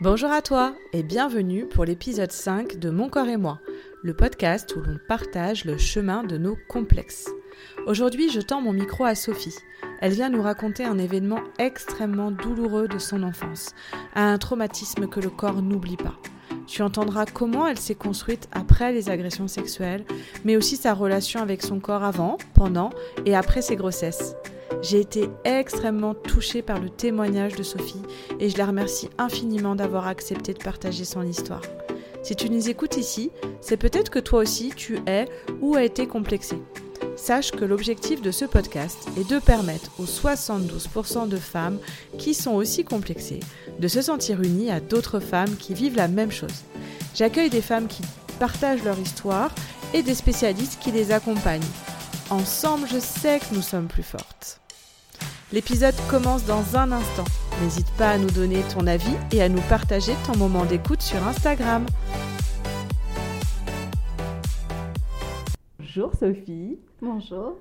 Bonjour à toi et bienvenue pour l'épisode 5 de Mon corps et moi, le podcast où l'on partage le chemin de nos complexes. Aujourd'hui, je tends mon micro à Sophie. Elle vient nous raconter un événement extrêmement douloureux de son enfance, un traumatisme que le corps n'oublie pas. Tu entendras comment elle s'est construite après les agressions sexuelles, mais aussi sa relation avec son corps avant, pendant et après ses grossesses. J'ai été extrêmement touchée par le témoignage de Sophie et je la remercie infiniment d'avoir accepté de partager son histoire. Si tu nous écoutes ici, c'est peut-être que toi aussi tu es ou as été complexé. Sache que l'objectif de ce podcast est de permettre aux 72% de femmes qui sont aussi complexées de se sentir unies à d'autres femmes qui vivent la même chose. J'accueille des femmes qui partagent leur histoire et des spécialistes qui les accompagnent. Ensemble, je sais que nous sommes plus fortes. L'épisode commence dans un instant. N'hésite pas à nous donner ton avis et à nous partager ton moment d'écoute sur Instagram. Bonjour Sophie. Bonjour.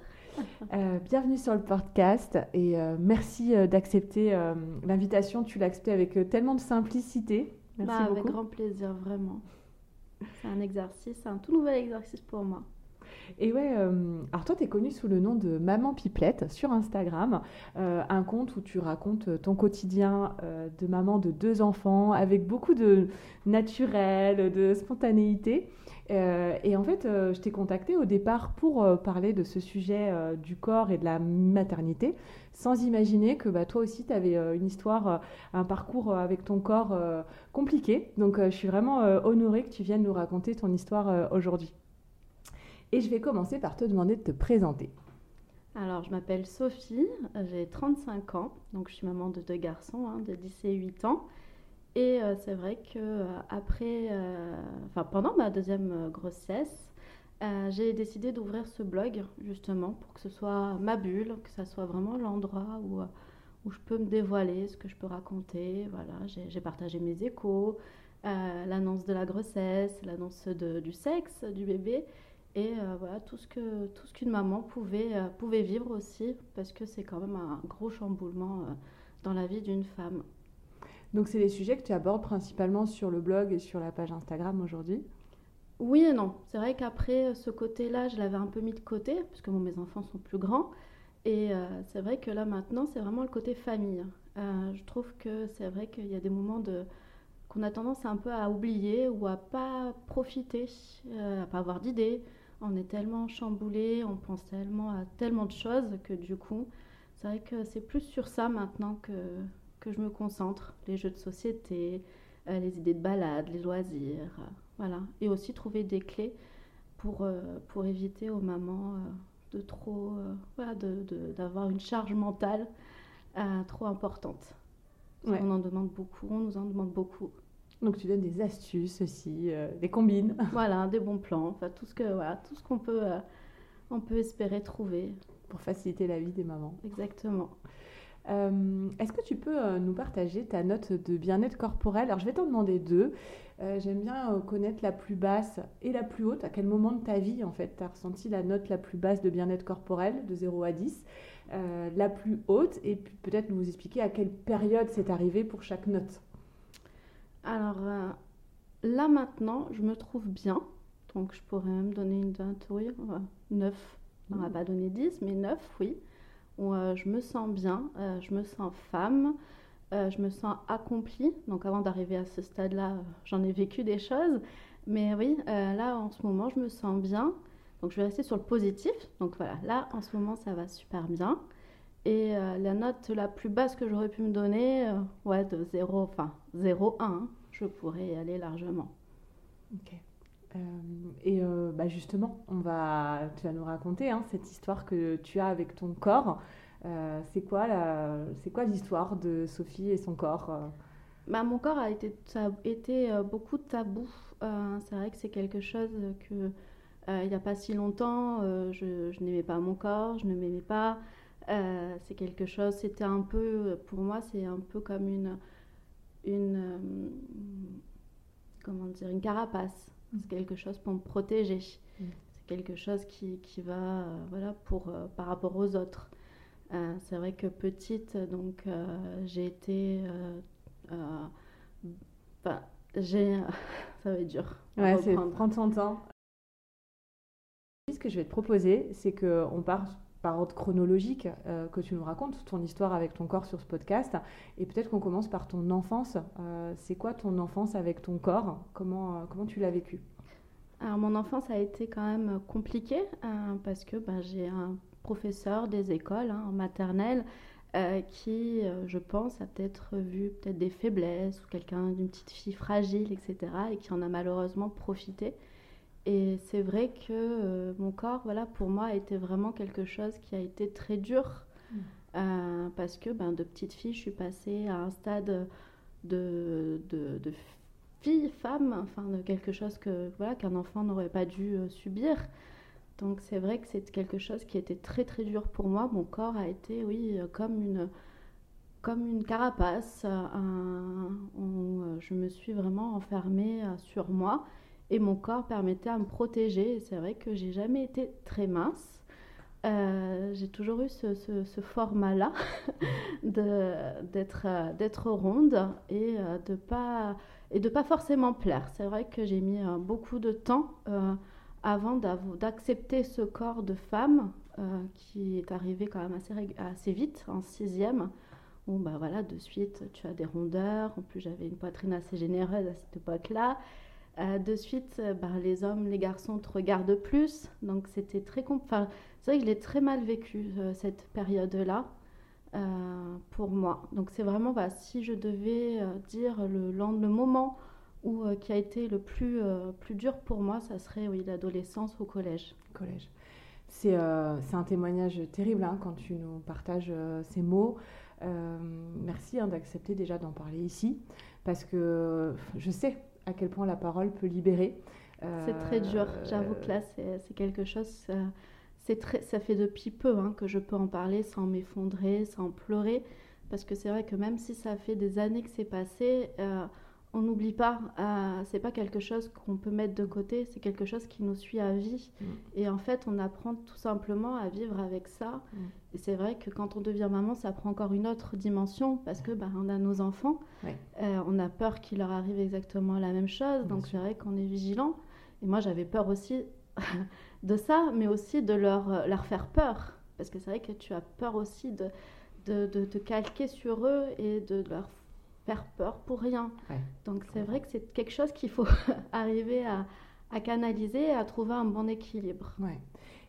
Euh, bienvenue sur le podcast et euh, merci euh, d'accepter l'invitation. Tu l'as accepté avec tellement de simplicité. Merci bah, Avec grand plaisir, vraiment. C'est un exercice, un tout nouvel exercice pour moi. Et ouais, euh, alors toi, tu es connue sous le nom de Maman Pipelette sur Instagram, euh, un compte où tu racontes ton quotidien euh, de maman de deux enfants avec beaucoup de naturel, de spontanéité. et en fait, je t'ai contactée au départ pour parler de ce sujet du corps et de la maternité, sans imaginer que bah, toi aussi, tu avais une histoire, un parcours avec ton corps compliqué. Donc, je suis vraiment honorée que tu viennes nous raconter ton histoire aujourd'hui. Et je vais commencer par te demander de te présenter. Alors, je m'appelle Sophie, j'ai 35 ans, donc je suis maman de deux garçons hein, de 10 et 8 ans. Et euh, c'est vrai que euh, après, euh, enfin pendant ma deuxième grossesse, j'ai décidé d'ouvrir ce blog justement pour que ce soit ma bulle, que ce soit vraiment l'endroit où, où je peux me dévoiler, ce que je peux raconter. Voilà, j'ai partagé mes échos, l'annonce de la grossesse, l'annonce du sexe du bébé et euh, voilà tout ce que tout ce qu'une maman pouvait euh, pouvait vivre aussi parce que c'est quand même un gros chamboulement euh, dans la vie d'une femme. Donc c'est les sujets que tu abordes principalement sur le blog et sur la page Instagram aujourd'hui? Oui et non. C'est vrai qu'après ce côté-là, je l'avais un peu mis de côté parce que mes enfants sont plus grands. Et c'est vrai que là maintenant, c'est vraiment le côté famille. je trouve que c'est vrai qu'il y a des moments de qu'on a tendance un peu à oublier ou à pas profiter, à pas avoir d'idées, on est tellement chamboulé, on pense tellement à tellement de choses que du coup, c'est vrai que c'est plus sur ça maintenant que, que je me concentre. Les jeux de société, euh, les idées de balade, les loisirs, euh, voilà. Et aussi trouver des clés pour, euh, pour éviter aux mamans de trop, voilà, d'avoir une charge mentale trop importante. On en demande beaucoup, on nous en demande beaucoup. Donc tu donnes des astuces aussi, euh, des combines. Voilà, des bons plans, enfin tout ce que voilà, tout ce qu'on peut euh, on peut espérer trouver pour faciliter la vie des mamans. Exactement. Euh, est-ce que tu peux nous partager ta note de bien-être corporel? Alors je vais t'en demander deux. J'aime bien connaître la plus basse et la plus haute. À quel moment de ta vie en fait tu as ressenti la note la plus basse de bien-être corporel de 0 à 10 La plus haute et peut-être nous expliquer à quelle période c'est arrivé pour chaque note. Alors euh, là maintenant, je me trouve bien. Donc je pourrais même donner une note, oui, 9. On va mmh. pas donner 10, mais 9, oui. Où euh, je me sens bien, euh, je me sens femme, je me sens accomplie. Donc avant d'arriver à ce stade-là, j'en ai vécu des choses. Mais oui, là en ce moment, je me sens bien. Donc je vais rester sur le positif. Donc voilà, là en ce moment, ça va super bien. Et la note la plus basse que j'aurais pu me donner, ouais, de 0, enfin 0,1 je pourrais y aller largement. Ok. Euh, et euh, bah justement, on va, tu vas nous raconter hein, cette histoire que tu as avec ton corps. Euh, c'est quoi la, c'est quoi l'histoire de Sophie et son corps bah, mon corps a été, a été beaucoup tabou. c'est vrai que c'est quelque chose que il n'y a pas si longtemps, je, je n'aimais pas mon corps, je ne m'aimais pas. c'est quelque chose, c'était un peu, pour moi, c'est un peu comme une une, euh, comment dire, une carapace. Mm. C'est quelque chose pour me protéger. Mm. C'est quelque chose qui, qui va, euh, voilà, pour, euh, par rapport aux autres. c'est vrai que petite, donc j'ai été j'ai. Ça va être dur. Ouais, c'est prendre son temps. Ce que je vais te proposer, c'est qu'on part par ordre chronologique, euh, que tu nous racontes ton histoire avec ton corps sur ce podcast. Et peut-être qu'on commence par ton enfance. Euh, c'est quoi ton enfance avec ton corps? Comment, euh, comment tu l'as vécu? Alors, mon enfance a été quand même compliquée parce que ben, j'ai un professeur des écoles hein, en maternelle qui, je pense, a peut-être vu peut-être des faiblesses ou quelqu'un d'une petite fille fragile, etc. et qui en a malheureusement profité. Et c'est vrai que euh, mon corps, voilà, pour moi, a été vraiment quelque chose qui a été très dur. Mm. Euh, parce que ben, de petite fille, je suis passée à un stade de, de, de fille, femme, enfin de quelque chose que voilà qu'un enfant n'aurait pas dû euh, subir. Donc c'est vrai que c'est quelque chose qui était très très dur pour moi. Mon corps a été, oui, comme une comme une carapace. je me suis vraiment enfermée sur moi et mon corps permettait à me protéger. C'est vrai que j'ai jamais été très mince. Euh, j'ai toujours eu ce, format-là d'être euh, d'être ronde et euh, de pas pas forcément plaire. C'est vrai que j'ai mis beaucoup de temps avant d'accepter ce corps de femme qui est arrivé quand même assez, assez vite en sixième. Où bah voilà, de suite tu as des rondeurs. En plus j'avais une poitrine assez généreuse à cette époque-là. Euh, de suite, euh, bah, les hommes, les garçons te regardent plus. Donc c'était très enfin, C'est vrai que je l'ai très mal vécu, euh, cette période-là, pour moi. Donc c'est vraiment, bah, si je devais dire le, moment où, qui a été le plus, plus dur pour moi, ça serait oui, l'adolescence au collège. Collège. C'est un témoignage terrible hein, quand tu nous partages ces mots. merci hein, d'accepter déjà d'en parler ici, parce que je sais à quel point la parole peut libérer. c'est très dur, j'avoue que là, c'est quelque chose. c'est très, ça fait depuis peu hein, que je peux en parler sans m'effondrer, sans pleurer. Parce que c'est vrai que même si ça fait des années que c'est passé, euh, on n'oublie pas, euh, c'est pas quelque chose qu'on peut mettre de côté, c'est quelque chose qui nous suit à vie. Mm. Et en fait, on apprend tout simplement à vivre avec ça. Mm. Et c'est vrai que quand on devient maman, ça prend encore une autre dimension parce que bah, on a nos enfants, euh, on a peur qu'il leur arrive exactement la même chose, donc c'est vrai qu'on est vigilant. Et moi, j'avais peur aussi de ça, mais aussi de leur, euh, leur faire peur. Parce que c'est vrai que tu as peur aussi de, de, de, te calquer sur eux et de leur faire peur pour rien. Donc c'est vrai que c'est quelque chose qu'il faut arriver à, à, canaliser et à trouver un bon équilibre. Ouais.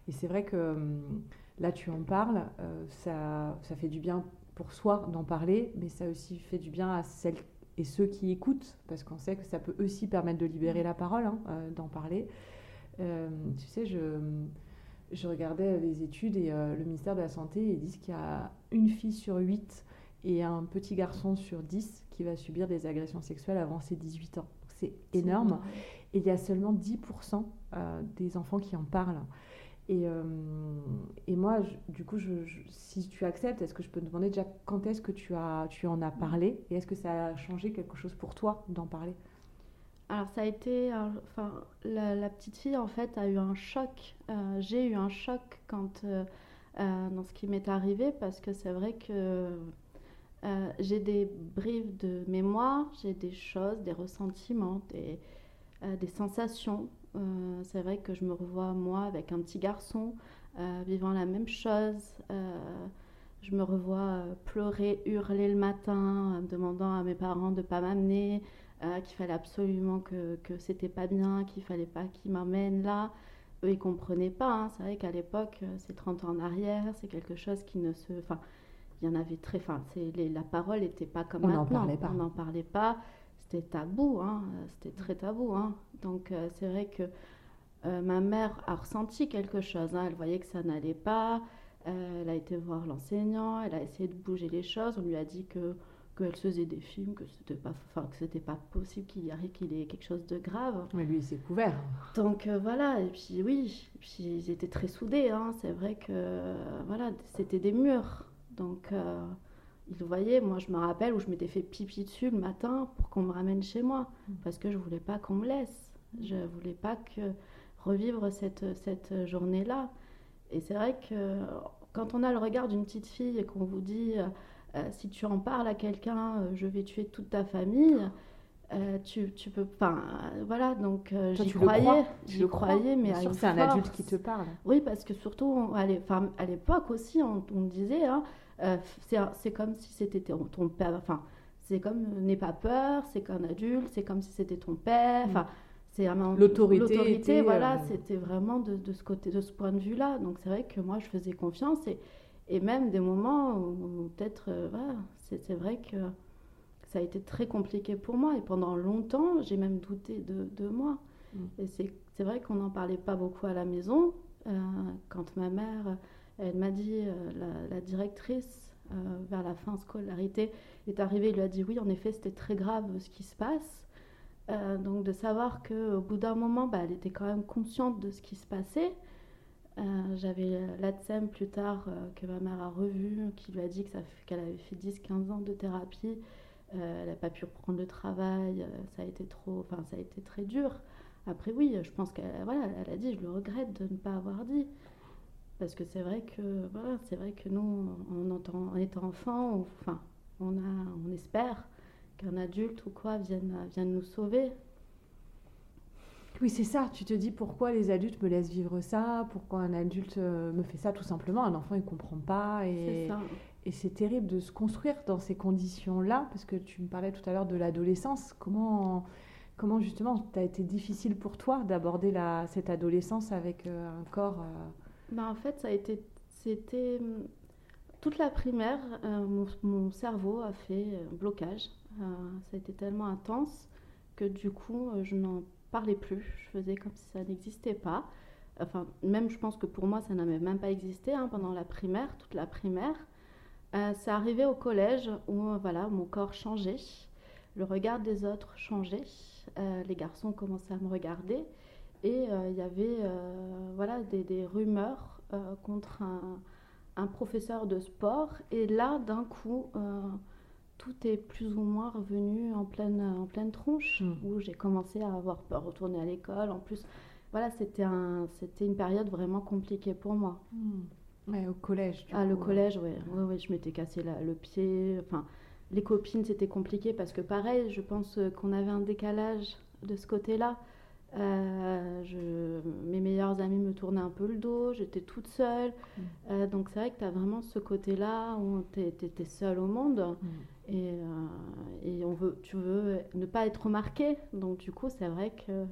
Et c'est vrai que hum, là tu en parles, euh, ça, ça fait du bien pour soi d'en parler, mais ça aussi fait du bien à celles et ceux qui écoutent, parce qu'on sait que ça peut aussi permettre de libérer la parole, hein, euh, d'en parler. Euh, tu sais, je, je regardais les études et le ministère de la Santé, ils disent qu'il y a une fille sur huit et un petit garçon sur 10 qui va subir des agressions sexuelles avant ses 18 ans. C'est énorme. Et il y a seulement 10% euh, des enfants qui en parlent. Et, euh, et moi, du coup, je, si tu acceptes, est-ce que je peux te demander déjà quand est-ce que tu, as, tu en as parlé Et est-ce que ça a changé quelque chose pour toi d'en parler? Alors ça a été, enfin la, petite fille en fait a eu un choc. Euh, j'ai eu un choc quand dans ce qui m'est arrivé parce que c'est vrai que euh, j'ai des brives de mémoire, j'ai des choses, des ressentiments, euh, des sensations. Euh, c'est vrai que je me revois moi avec un petit garçon vivant la même chose. je me revois pleurer, hurler le matin, demandant à mes parents de ne pas m'amener, qu'il fallait absolument que, que c'était pas bien, qu'il fallait pas qu'ils m'emmènent là. Eux, ils comprenaient pas. Hein. C'est vrai qu'à l'époque, c'est 30 ans en arrière, c'est quelque chose qui ne se. Enfin, il y en avait très. Enfin, la parole n'était pas comme on maintenant. Parlait pas. On n'en parlait pas. C'était tabou, hein. c'était très tabou. Hein. Donc, euh, c'est vrai que euh, ma mère a ressenti quelque chose. Hein. Elle voyait que ça n'allait pas. Euh, elle a été voir l'enseignant. Elle a essayé de bouger les choses. On lui a dit que qu'elle faisait des films, que c'était pas, que c'était pas possible qu'il y arrive qu'il ait quelque chose de grave. Mais lui, il s'est couvert. Donc voilà, et puis oui, et puis ils étaient très soudés. Hein. C'est vrai que voilà, c'était des murs. Donc, euh, il voyait, moi je me rappelle où je m'étais fait pipi dessus le matin pour qu'on me ramène chez moi, mm. parce que je voulais pas qu'on me laisse. Je voulais pas que revivre cette, cette journée-là. Et c'est vrai que quand on a le regard d'une petite fille et qu'on vous dit, euh, euh, si tu en parles à quelqu'un, je vais tuer toute ta famille, euh, tu, tu peux pas. voilà, donc euh, j'y croyais. J'y croyais, mais Bien à sûr, c'est un adulte qui te parle. Oui, parce que surtout, à l'époque aussi, on, on disait, hein, euh, c'est comme si c'était ton, ton père. Enfin, c'est comme n'aie pas peur, c'est qu'un adulte, c'est comme si c'était ton père. Enfin, c'est Mm. L'autorité voilà, euh, c'était vraiment de, de ce côté, de ce point de vue-là. Donc c'est vrai que moi, je faisais confiance et, et même des moments où, où peut-être, euh, voilà, c'est vrai que ça a été très compliqué pour moi et pendant longtemps, j'ai même douté de, de moi. Mm. Et c'est c'est vrai qu'on n'en parlait pas beaucoup à la maison. Euh, quand ma mère, elle m'a dit, euh, la, directrice, euh, vers la fin scolarité, est arrivée, elle lui a dit oui, en effet, c'était très grave ce qui se passe. Euh, donc de savoir qu'au bout d'un moment, bah, elle était quand même consciente de ce qui se passait. J'avais l'ADSEM plus tard que ma mère a revu, qui lui a dit qu'elle avait fait 10-15 ans de thérapie. Elle n'a pas pu reprendre le travail, ça a été trop, ça a été très dur. Après oui, je pense qu'elle voilà, elle a dit, je le regrette de ne pas avoir dit, parce que c'est vrai que voilà, c'est vrai que nous, en, entend- en étant enfant, on, enfin, on a, on espère qu'un adulte ou quoi vienne, vienne nous sauver. Oui, c'est ça. Tu te dis pourquoi les adultes me laissent vivre ça, pourquoi un adulte euh, me fait ça? Tout simplement. Un enfant, il comprend pas. C'est Et, ça. et c'est terrible de se construire dans ces conditions-là, parce que tu me parlais tout à l'heure de l'adolescence. Comment, comment justement, ça a été difficile pour toi d'aborder la- cette adolescence avec euh, un corps. euh, Bah, en fait, ça a été, c'était hum, toute la primaire, euh, mon, cerveau a fait un blocage. Euh, ça a été tellement intense que du coup, euh, je n'en parlais plus. Je faisais comme si ça n'existait pas. Enfin, même je pense que pour moi, ça n'avait même pas existé hein, pendant la primaire, toute la primaire. Euh, c'est arrivé au collège où euh, voilà, mon corps changeait, le regard des autres changeait, euh, les garçons commençaient à me regarder et euh, il y avait euh, voilà, des, des rumeurs euh, contre un, un professeur de sport. Et là, d'un coup, tout est plus ou moins revenu en pleine, en pleine tronche, Mm. où j'ai commencé à avoir peur de retourner à l'école. En plus, voilà, c'était un, c'était une période vraiment compliquée pour moi. ouais, au collège. du Ah, le coup, euh. collège, ouais, ouais, ouais, je m'étais cassé la- le pied. Enfin, les copines, c'était compliqué parce que pareil, je pense qu'on avait un décalage de ce côté-là. Euh, je, mes meilleurs amis me tournaient un peu le dos, j'étais toute seule. Mm. Euh, donc c'est vrai que tu as vraiment ce côté-là où tu es, seule au monde Mm. et, euh, et on veut, tu veux ne pas être remarqué. Donc du coup, c'est vrai que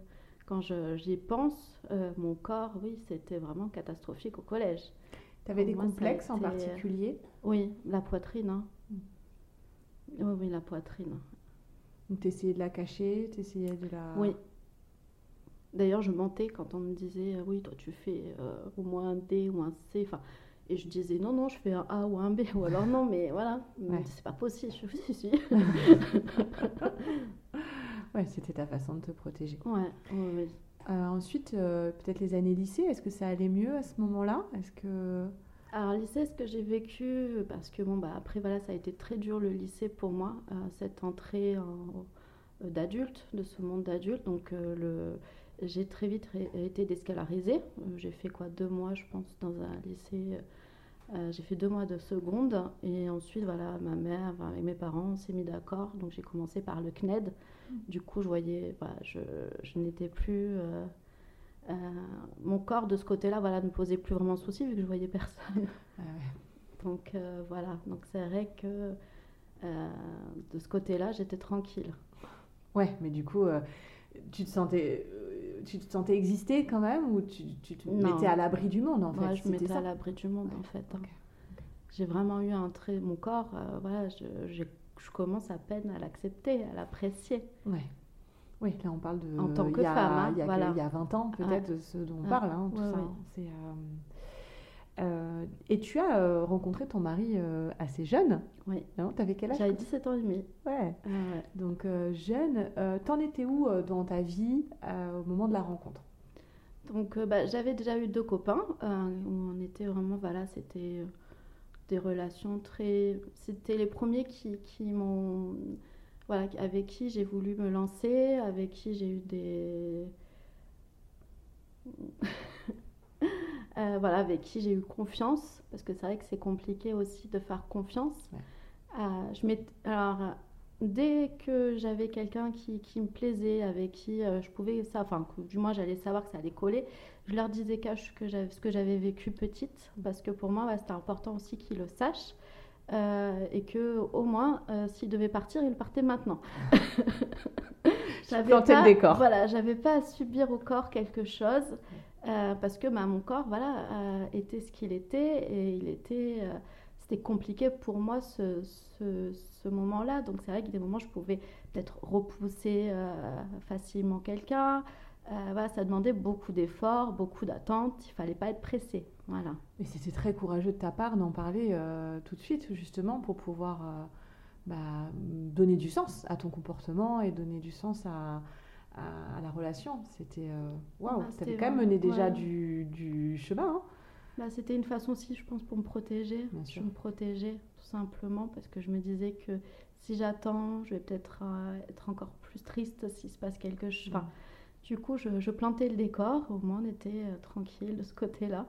quand j'y pense, mon corps, oui, c'était vraiment catastrophique au collège. T'avais des Pour moi, ça a complexes en particulier? Oui, la poitrine. hein. Mm. Oui, oui, la poitrine. Donc t'essayais de la cacher, t'essayais de la. Oui. D'ailleurs, je mentais quand on me disait euh, oui, toi tu fais euh, au moins un D ou un C. Enfin, et je disais non, non, je fais un A ou un B. Ou alors non, mais voilà, Ouais. c'est pas possible. Je fais si, si. Ouais, c'était ta façon de te protéger. Ouais. Euh, ensuite, euh, peut-être les années lycée, est-ce que ça allait mieux à ce moment-là? Est-ce que. Alors, lycée, ce que j'ai vécu, parce que bon, bah, après, voilà, ça a été très dur le lycée pour moi, cette entrée en- d'adulte, de ce monde d'adulte. Donc, le, j'ai très vite été déscolarisée. Euh, j'ai fait quoi, deux mois, je pense, dans un lycée. euh, j'ai fait deux mois de seconde. Et ensuite, voilà, ma mère et mes parents s'est mis d'accord. Donc, j'ai commencé par le CNED. Du coup, je voyais, voilà, je, je n'étais plus. euh, euh, mon corps de ce côté-là voilà, ne posait plus vraiment de soucis vu que je voyais personne. Ah ouais. Donc euh, voilà, donc c'est vrai que euh, de ce côté-là, j'étais tranquille. Ouais, mais du coup, euh, tu te sentais, euh, tu te sentais exister quand même ou tu, tu te Non. mettais à l'abri du monde en fait Moi, je me mettais ça à l'abri du monde en fait. hein. J'ai vraiment eu un trait, mon corps, euh, voilà, je, j'ai- je commence à peine à l'accepter, à l'apprécier. Ouais. Oui, là on parle de. En tant que a- femme, hein, il y a, voilà. il y a 20 ans peut-être, de ce dont on Ouais. parle, hein, tout Ouais, ça. ouais. hein. C'est, euh, euh, et tu as euh, rencontré ton mari euh, assez jeune, Oui, non T'avais quel âge? J'avais 17 ans et demi. Ouais. Ah ouais. Donc jeune, t'en étais où dans ta vie au moment de la rencontre? Donc bah, j'avais déjà eu deux copains où on était vraiment, voilà, c'était des relations très... C'était les premiers qui, qui m'ont... Voilà, avec qui j'ai voulu me lancer, avec qui j'ai eu des... Euh, voilà, avec qui j'ai eu confiance, parce que c'est vrai que c'est compliqué aussi de faire confiance. Ouais. Euh, je alors, dès que j'avais quelqu'un qui, qui, me plaisait, avec qui je pouvais ça, enfin, du moins j'allais savoir que ça allait coller, je leur disais que ce que j'avais vécu petite, parce que pour moi, c'était important aussi qu'ils le sachent. et que au moins, s'ils devaient partir, ils partaient maintenant. j'avais pas, le décor. Voilà, j'avais pas à subir au corps quelque chose euh, parce que bah, mon corps, voilà, euh, était ce qu'il était et il était, euh, c'était compliqué pour moi ce, ce, moment-là. Donc c'est vrai a des moments où je pouvais peut-être repousser facilement quelqu'un. voilà, ça demandait beaucoup d'efforts, beaucoup d'attentes. Il fallait pas être pressé. Voilà. Et c'était très courageux de ta part d'en parler tout de suite, justement, pour pouvoir bah, donner du sens à ton comportement et donner du sens à, à, la relation. C'était euh, waouh, wow, bah, quand même mené déjà du, du, chemin. Hein. Bah, c'était une façon aussi, je pense, pour me protéger. Bien sûr. me protéger, tout simplement, parce que je me disais que si j'attends, je vais peut-être euh, être encore plus triste s'il se passe quelque chose. Enfin, du coup, je, je, plantais le décor, au moins on était euh, tranquille de ce côté-là,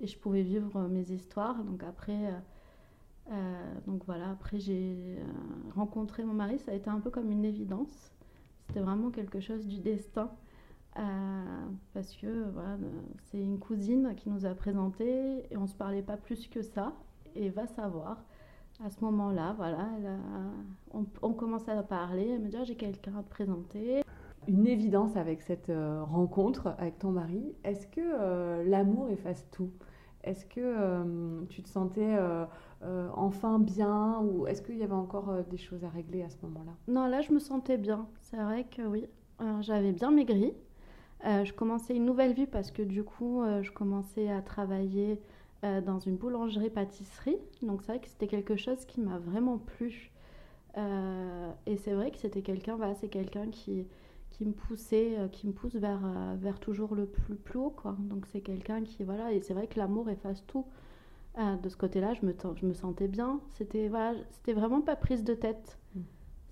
et je pouvais vivre mes histoires. Donc après, donc voilà, après j'ai rencontré mon mari, ça a été un peu comme une évidence. C'était vraiment quelque chose du destin. Euh, parce que voilà, c'est une cousine qui nous a présenté et on ne se parlait pas plus que ça. Et va savoir, à ce moment-là, voilà, on, on, commence à parler. Elle me dit ah, J'ai quelqu'un à te présenter. Une évidence avec cette euh, rencontre avec ton mari. Est-ce que euh, l'amour efface tout? Est-ce que tu te sentais euh, enfin bien Ou est-ce qu'il y avait encore euh, des choses à régler à ce moment-là? Non, là, je me sentais bien. C'est vrai que oui. J'avais bien maigri. Euh, je commençais une nouvelle vie parce que du coup, je commençais à travailler dans une boulangerie-pâtisserie. Donc c'est vrai que c'était quelque chose qui m'a vraiment plu. et c'est vrai que c'était quelqu'un, c'est quelqu'un qui, qui me poussait, qui me pousse vers, vers toujours le plus, plus haut. Quoi. Donc c'est quelqu'un qui, voilà, et c'est vrai que l'amour efface tout. Ah, de ce côté-là, je me, je me sentais bien. C'était voilà, c'était vraiment pas prise de tête. Mm.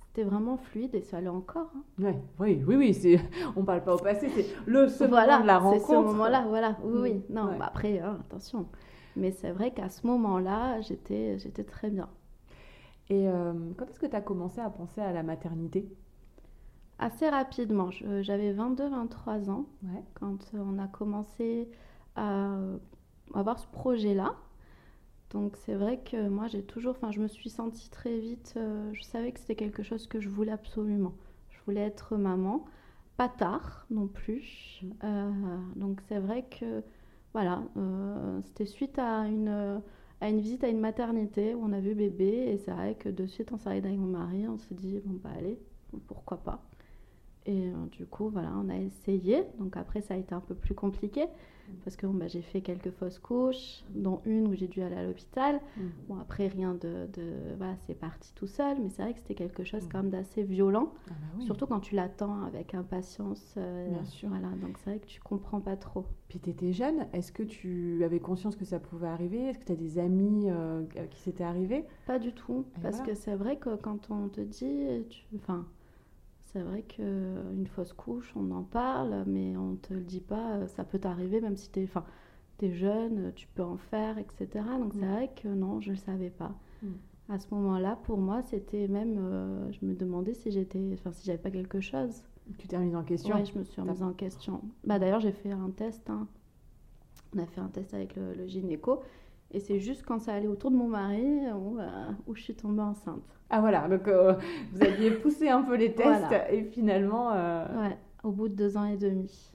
C'était vraiment fluide et ça allait encore. Hein. Ouais, oui, oui, oui. On parle pas au passé, c'est le ce voilà, de la rencontre. C'est ce moment-là, voilà. Oui, oui. Mm. Non, bah après, hein, attention. Mais c'est vrai qu'à ce moment-là, j'étais, j'étais très bien. Et euh, quand est-ce que tu as commencé à penser à la maternité? Assez rapidement. j'avais 22-23 ans ouais. quand on a commencé à avoir ce projet-là. Donc c'est vrai que moi j'ai toujours, enfin je me suis sentie très vite, euh, je savais que c'était quelque chose que je voulais absolument. Je voulais être maman, pas tard non plus. Euh, donc c'est vrai que voilà, euh, c'était suite à une, visite à une maternité où on a vu bébé et c'est vrai que de suite on s'est avec mon mari, on s'est dit bon bah allez, pourquoi pas. Et du coup voilà, on a essayé. Donc après ça a été un peu plus compliqué parce que bah, j'ai fait quelques fausses couches, dont une où j'ai dû aller à l'hôpital. Mm. Bon, après, rien de. de voilà, c'est parti tout seul, mais c'est vrai que c'était quelque chose mm. quand même d'assez violent, ah bah surtout quand tu l'attends avec impatience. Euh, Bien sûr. Voilà, donc c'est vrai que tu comprends pas trop. Puis tu étais jeune, est-ce que tu avais conscience que ça pouvait arriver? Est-ce que tu as des amis euh, qui s'étaient arrivés Pas du tout, parce que c'est vrai que quand on te dit. Tu... Enfin, c'est vrai qu'une fausse couche, on en parle, mais on ne te le dit pas. Ça peut t'arriver, même si tu es, es, jeune, tu peux en faire, etc. Donc c'est mm. vrai que non, je ne le savais pas. Mm. À ce moment-là, pour moi, c'était même. Euh, je me demandais si j'étais. Enfin, si j'avais pas quelque chose. Tu t'es remise en question Oui, je me suis remise en question. Bah, D'ailleurs, j'ai fait un test. Hein. On a fait un test avec le, le gynéco. Et c'est juste quand ça allait autour de mon mari où, euh, où je suis tombée enceinte. Ah voilà, donc euh, vous aviez poussé un peu les tests et finalement... Euh, ouais, au bout de deux ans et demi.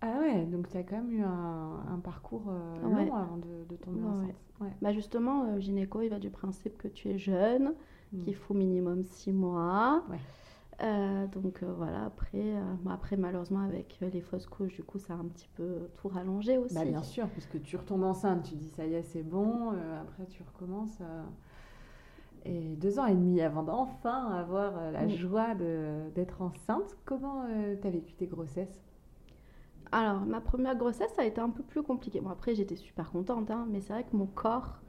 Ah ouais, donc tu as quand même eu un, un parcours long avant de, de tomber enceinte. Ouais. Bah justement, gynéco, il va du principe que tu es jeune, hmm. qu'il faut minimum six mois. Euh, donc euh, voilà, après, euh, après malheureusement avec les fausses couches, du coup ça a un petit peu tout rallongé aussi. Bah, bien sûr, puisque tu retombes enceinte, tu dis ça y est c'est bon, après tu recommences. Et deux ans et demi avant d'enfin avoir la joie d'être enceinte, comment tu as vécu tes grossesses? Alors ma première grossesse a été un peu plus compliquée. Bon après j'étais super contente, hein, mais c'est vrai que mon corps,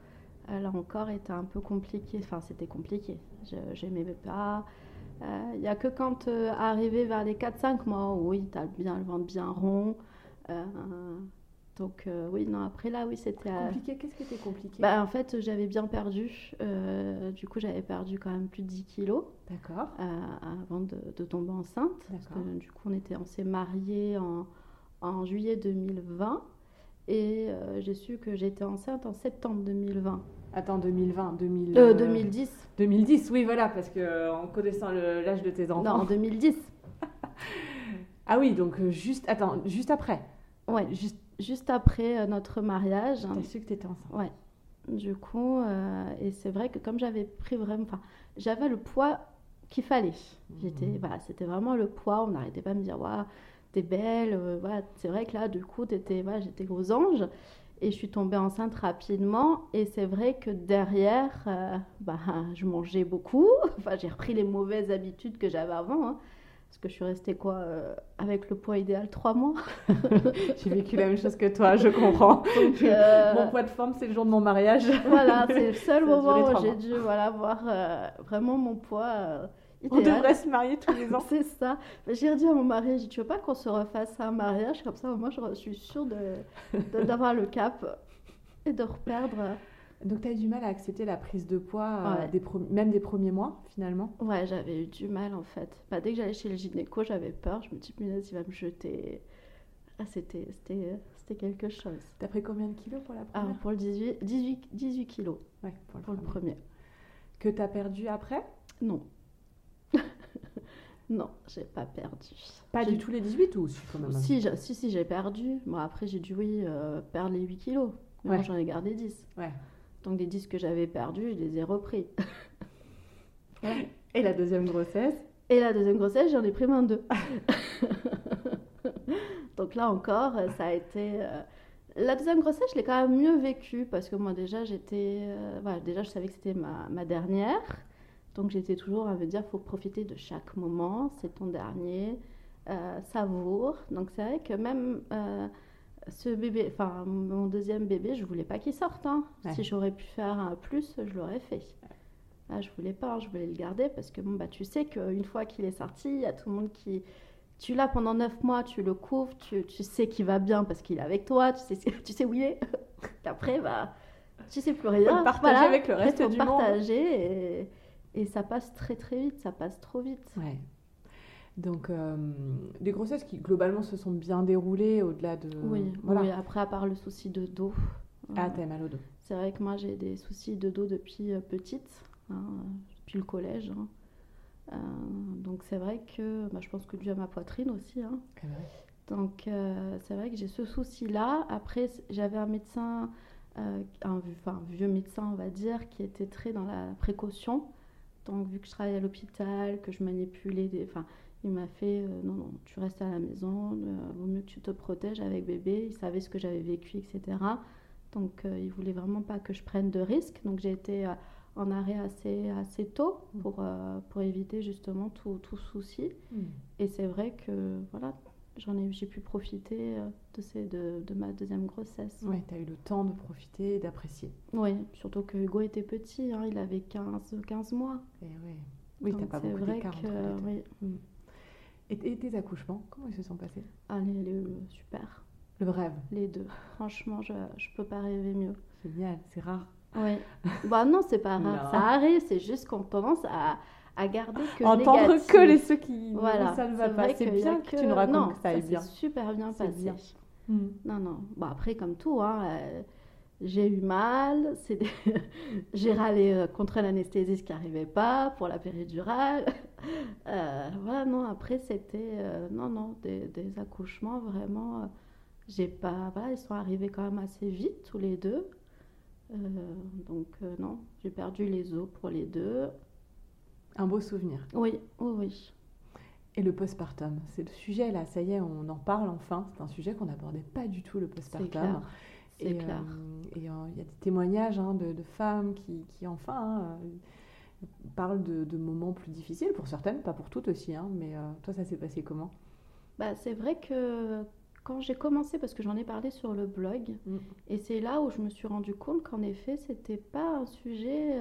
là encore était un peu compliqué, enfin c'était compliqué. Je n'aimais pas. Il euh, n'y a que quand euh, arrivé vers les 4-5 mois, oui, tu as bien le ventre bien rond. Euh, Donc euh, oui, non, après là, oui, c'était... Compliqué, qu'est-ce qui était compliqué? Bah, en fait, j'avais bien perdu. euh, du coup, j'avais perdu quand même plus de 10 kilos D'accord. euh, avant de, de tomber enceinte. Parce que du coup, on, était, on s'est mariés en, en juillet 2020. Et euh, j'ai su que j'étais enceinte en septembre 2020. Attends, 2020, 2000, Euh, euh, 2010. 2010, oui, voilà, parce que euh, en connaissant l'âge de tes Non, enfants. en 2010. Ah oui, donc euh, juste, attends, juste après. Ouais, juste, juste après notre mariage. T'as su que t'étais enceinte. Ouais. Du coup, euh, et c'est vrai que comme j'avais pris vraiment, enfin, j'avais le poids qu'il fallait. J'étais, Mhm. voilà, c'était vraiment le poids. On n'arrêtait pas de me dire, waouh, t'es belle. euh, voilà, c'est vrai que là, du coup, t'étais, voilà, j'étais aux anges. Et je suis tombée enceinte rapidement. Et c'est vrai que derrière, euh, bah, je mangeais beaucoup. Enfin, j'ai repris les mauvaises habitudes que j'avais avant. hein. parce que je suis restée quoi euh, avec le poids idéal trois mois. J'ai vécu la même chose que toi, je comprends. Donc, euh, Mon poids de forme, c'est le jour de mon mariage. Voilà, c'est le seul moment où j'ai dû voilà, voir vraiment mon poids On devrait se marier tous les ans. C'est ça. J'ai dit à mon mari, j'ai dit, tu veux pas qu'on se refasse un mariage comme ça, moi je suis sûre de- de- d'avoir le cap et de reperdre. Donc tu as eu du mal à accepter la prise de poids, euh, Ouais. des pro- même des premiers mois, finalement? Ouais, j'avais eu du mal en fait. Bah, dès que j'allais chez le gynéco, j'avais peur. Je me dis, punaise, il va me jeter. Ah, c'était, c'était, c'était quelque chose. T'as pris combien de kilos pour la Alors première? pour le 18, 18, 18 kilos Ouais, pour le pour le premier. premier. Que t'as perdu après? Non. Non, j'ai pas perdu. Pas du tout les 18 ou si quand même Si, j'ai- si, si, j'ai perdu. Bon, après, j'ai dû, oui, euh, perdre les 8 kilos. Ouais. moi, j'en ai gardé 10. Ouais. Donc, les 10 que j'avais perdus, je les ai repris. Et la deuxième grossesse? Et la deuxième grossesse, j'en ai pris 22. Donc là encore, ça a été... euh, La deuxième grossesse, je l'ai quand même mieux vécue parce que moi déjà, j'étais... euh, voilà, déjà, je savais que c'était ma, ma dernière. Donc j'étais toujours à me dire, faut profiter de chaque moment, c'est ton dernier, euh, savoure. Donc c'est vrai que même euh, ce bébé, enfin mon deuxième bébé, je voulais pas qu'il sorte. hein. Ouais. Si j'aurais pu faire un plus, je l'aurais fait. Là, je voulais pas, hein, je voulais le garder parce que bon, bah, tu sais qu'une fois qu'il est sorti, il y a tout le monde qui. Tu l'as pendant neuf mois, tu le couvres, tu, tu sais qu'il va bien parce qu'il est avec toi, tu sais, tu sais où il est. Qu'après, bah, tu sais plus rien. Faut le partager avec le Après, reste faut du monde. partager et, et ça passe très très vite, ça passe trop vite. Ouais. Donc, euh, des grossesses qui globalement se sont bien déroulées au-delà de. Oui, voilà. oui, après, à part le souci de dos. Ah, euh, t'as mal au dos. C'est vrai que moi j'ai des soucis de dos depuis euh, petite, hein, depuis le collège. hein. Euh, donc c'est vrai que bah, je pense que dû à ma poitrine aussi. hein. Ben oui. Donc euh, c'est vrai que j'ai ce souci-là. Après j'avais un médecin, euh, un, vi- enfin, un vieux médecin on va dire, qui était très dans la précaution. Donc vu que je travaillais à l'hôpital, que je manipulais des... Enfin, il m'a fait, euh, non, non, tu restes à la maison, euh, vaut mieux que tu te protèges avec bébé. Il savait ce que j'avais vécu, etc. Donc euh, il voulait vraiment pas que je prenne de risques. Donc j'ai été euh, en arrêt assez, assez tôt pour, euh, pour éviter justement tout, tout souci. Hmm. Et c'est vrai que voilà, j'en ai, j'ai pu profiter euh, de, ces, de, de ma deuxième grossesse. Ouais, t'as eu le temps de profiter et d'apprécier. Oui, surtout que Hugo était petit, hein, il avait 15, 15 mois. Et ouais. Oui, t'as Donc pas beaucoup vrai que entre les deux. oui, Et, et tes accouchements, comment ils se sont passés? Allez, les- super, Le rêve. les deux. Franchement, je je peux pas rêver mieux. Génial, c'est rare. Oui. bah non, c'est pas rare, Non. ça arrive, c'est juste qu'on tendance à, à garder que Entendre négatif. que les ceux qui Voilà, ça ne va c'est pas. vrai C'est bien que tu nous racontes non, que ça aille s'est bien. super bien passé. bien. Non, non. Bon, après, comme tout, hein, euh, j'ai eu mal. c'est des- j'ai râlé euh, contre l'anesthésiste qui n'arrivait pas, pour la péridurale. Euh, voilà, non, après, c'était... euh, non, non, des, des accouchements, vraiment... euh, j'ai pas... Voilà, ils sont arrivés quand même assez vite, tous les deux. Euh, donc, euh, non, j'ai perdu les os pour les deux. Un beau souvenir. Oui, oui, oui. Et le postpartum, c'est le sujet là, ça y est, on en parle enfin. C'est un sujet qu'on n'abordait pas du tout, le C'est postpartum. clair. C'est Et clair. euh, et, euh, il y a des témoignages hein, de, de femmes qui, qui enfin, hein, euh, parlent de, de moments plus difficiles, pour certaines, pas pour toutes aussi. hein, mais euh, toi, ça s'est passé comment? Bah, c'est vrai que quand j'ai commencé, parce que j'en ai parlé sur le blog, Mm. et c'est là où je me suis rendu compte qu'en effet, c'était pas un sujet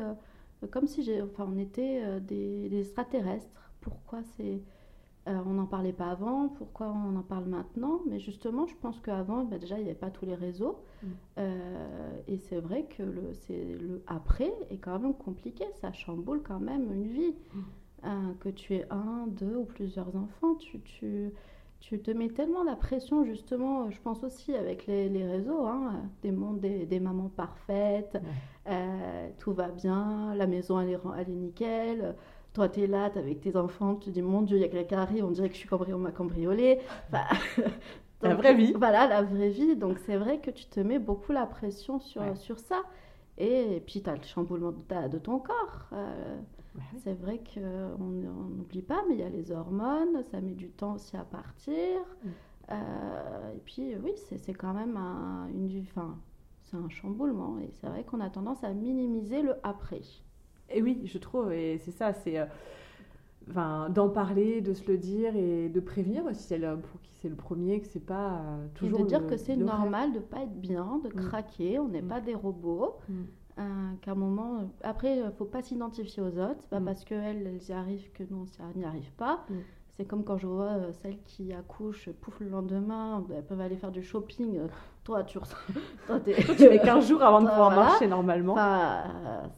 comme si enfin, on était euh, des, des extraterrestres. Pourquoi c'est Euh, on n'en parlait pas avant, pourquoi on en parle maintenant? Mais justement, je pense qu'avant, bah, déjà, il n'y avait pas tous les réseaux. Mm. Euh, et c'est vrai que le, le après est quand même compliqué, ça chamboule quand même une vie. Mm. Euh, que tu aies un, deux ou plusieurs enfants, tu, tu, tu te mets tellement la pression, justement, je pense aussi avec les, les réseaux, hein, des, mondes, des, mamans parfaites, tout va bien, la maison elle est, elle est nickel toi, tu es là, tu avec tes enfants, tu te dis, mon Dieu, il y a quelqu'un qui arrive, on dirait que je suis cambriolé, on m'a cambriolé. la vraie vie. Voilà, la vraie vie. Donc, c'est vrai que tu te mets beaucoup la pression sur, sur ça. Et, puis, tu as le chamboulement de, de ton corps. Euh, c'est vrai qu'on n'oublie pas, mais il y a les hormones, ça met du temps aussi à partir. Mm. Euh, et puis, oui, c'est quand même un, une, enfin, c'est un chamboulement. Et c'est vrai qu'on a tendance à minimiser le après. Et oui, je trouve, et c'est ça, c'est euh, enfin, d'en parler, de se le dire et de prévenir aussi celle pour qui c'est le premier, que c'est pas euh, toujours. Et de dire que c'est normal de pas être bien, de mm. craquer, on n'est mm. pas des robots. Mm. Euh, qu'à un moment, après, il faut pas s'identifier aux autres, c'est pas parce qu'elles, elles y arrivent que nous, on n'y arrive pas. C'est comme quand je vois euh, celles qui accouchent, pouf, le lendemain, elles peuvent aller faire du shopping. Euh, toi, tu, toi, tu mets 15 jours avant de pouvoir marcher normalement.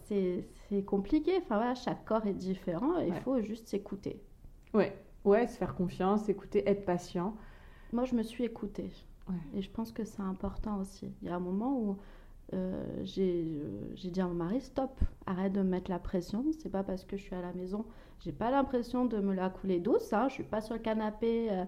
c'est compliqué. Enfin, voilà, chaque corps est différent et il faut juste s'écouter. Ouais. ouais, se faire confiance, écouter, être patient. Moi, je me suis écoutée. Et je pense que c'est important aussi. Il y a un moment où euh, j'ai dit à mon mari stop, arrête de me mettre la pression. C'est pas parce que je suis à la maison j'ai pas l'impression de me la couler douce. Hein. Je suis pas sur le canapé euh,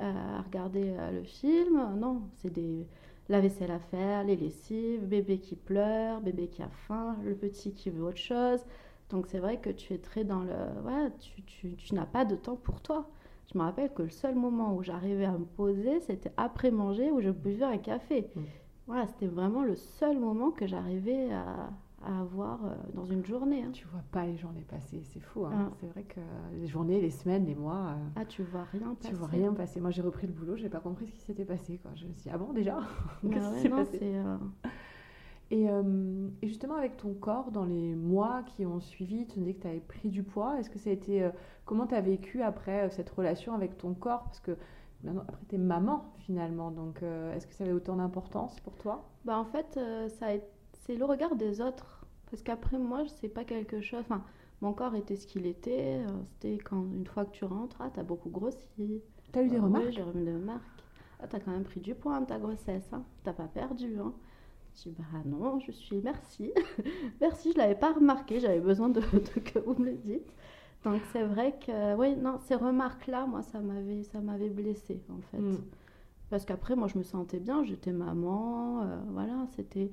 euh, à regarder euh, le film. Non, c'est des la vaisselle à faire, les lessives, bébé qui pleure, bébé qui a faim, le petit qui veut autre chose. Donc c'est vrai que tu es très dans le... Ouais, tu, tu, tu n'as pas de temps pour toi. Je me rappelle que le seul moment où j'arrivais à me poser, c'était après manger où je buvais un café. Mmh. Voilà, c'était vraiment le seul moment que j'arrivais à, à avoir euh, dans une journée. Hein. Tu vois pas les journées passer, c'est fou. Hein. Ah. C'est vrai que les journées, les semaines, les mois. Euh, ah, tu vois rien passer. Tu vois rien passer. Moi, j'ai repris le boulot, j'ai pas compris ce qui s'était passé. Quoi. Je me suis dit, ah bon, déjà? Qu'est-ce qui s'est passé? euh, et, et, justement, avec ton corps, dans les mois qui ont suivi, tu me dis que tu avais pris du poids. Est-ce que ça a été. comment tu as vécu après cette relation avec ton corps? Parce que maintenant, après, tu es maman finalement. Donc, est-ce que ça avait autant d'importance pour toi? Bah, En fait, ça a été c'est le regard des autres. Parce qu'après, moi, c'est pas quelque chose. Enfin, mon corps était ce qu'il était. Euh, c'était quand, une fois que tu rentres, ah, t'as beaucoup grossi. T'as eu des remarques Oui, j'ai eu des remarques. Ah, t'as quand même pris du poids de ta grossesse. Hein. T'as pas perdu. Hein. Je dis, bah non, je suis. Merci. merci, je l'avais pas remarqué. J'avais besoin de, que vous me le dites. Donc, c'est vrai que, oui, non, ces remarques-là, moi, ça m'avait, ça m'avait blessée, en fait. Hmm. Parce qu'après, moi, je me sentais bien. J'étais maman. Euh, voilà, c'était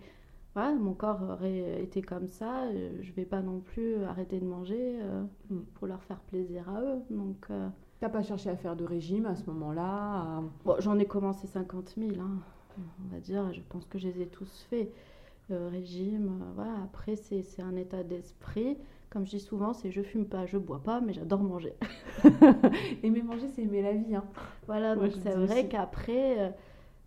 mon corps aurait été comme ça, euh, je vais pas non plus arrêter de manger euh, mm. pour leur faire plaisir à eux. Donc, euh, t'as pas cherché à faire de régime à ce moment-là bon, J'en ai commencé 50 000, hein, on va dire. Je pense que je les ai tous faits. régime, voilà. Après, c'est un état d'esprit. Comme je dis souvent, c'est je fume pas, je bois pas, mais j'adore manger. aimer manger, c'est aimer la vie. Hein. Voilà, donc c'est vrai qu'après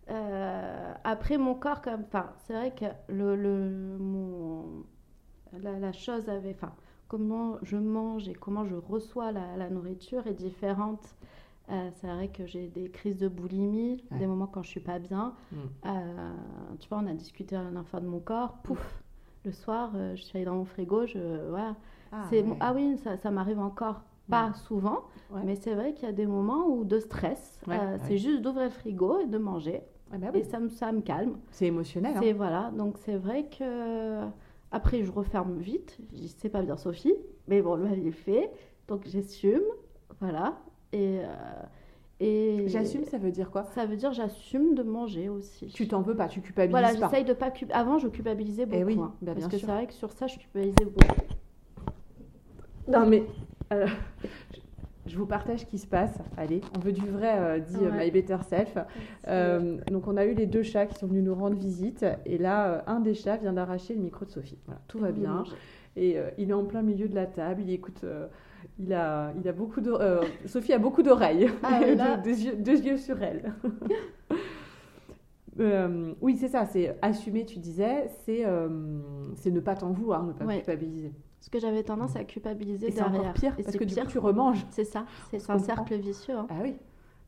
euh, après, mon corps, comme, enfin, c'est vrai que le, le mon, la, chose avait, enfin, comment je mange et comment je reçois la, la nourriture est différente. Euh, c'est vrai que j'ai des crises de boulimie, des moments quand je suis pas bien. Mm. Euh, tu vois, on a discuté la dernière fois de mon corps. Pouf, le soir, je suis allée dans mon frigo. Je, voilà. Ah, c'est, ah oui, ça, ça m'arrive encore pas mm. souvent, mais c'est vrai qu'il y a des moments où de stress, c'est juste d'ouvrir le frigo et de manger. Ah bah et ça me, ça me calme. C'est émotionnel. C'est hein. voilà, donc c'est vrai que après je referme vite. Je dis c'est pas bien Sophie, mais bon le il est fait, donc j'assume, voilà. Et euh, et j'assume, ça veut dire quoi? Ça veut dire j'assume de manger aussi. Tu t'en veux pas, tu culpabilises voilà, pas. j'essaye de pas Avant, je culpabilisais eh beaucoup. oui, hein, bah, parce que c'est vrai que sur ça, je culpabilisais beaucoup. Non mais alors, je vous partage ce qui se passe. Allez, on veut du vrai, euh, dit euh, My Better Self. Euh, donc, on a eu les deux chats qui sont venus nous rendre visite. Et là, un des chats vient d'arracher le micro de Sophie. Voilà, tout va bien. Et il est en plein milieu de la table. Il écoute. il a, il a beaucoup de. Sophie a beaucoup d'oreilles. Ah, deux, yeux, deux, yeux, sur elle. oui, c'est ça. C'est assumer, tu disais. C'est ne pas t'en vouloir, ne pas culpabiliser. Parce que j'avais tendance à culpabiliser Et c'est derrière. encore pire, Et parce c'est que du pire. coup, tu remanges. C'est ça, c'est un cercle vicieux. hein. Ah oui,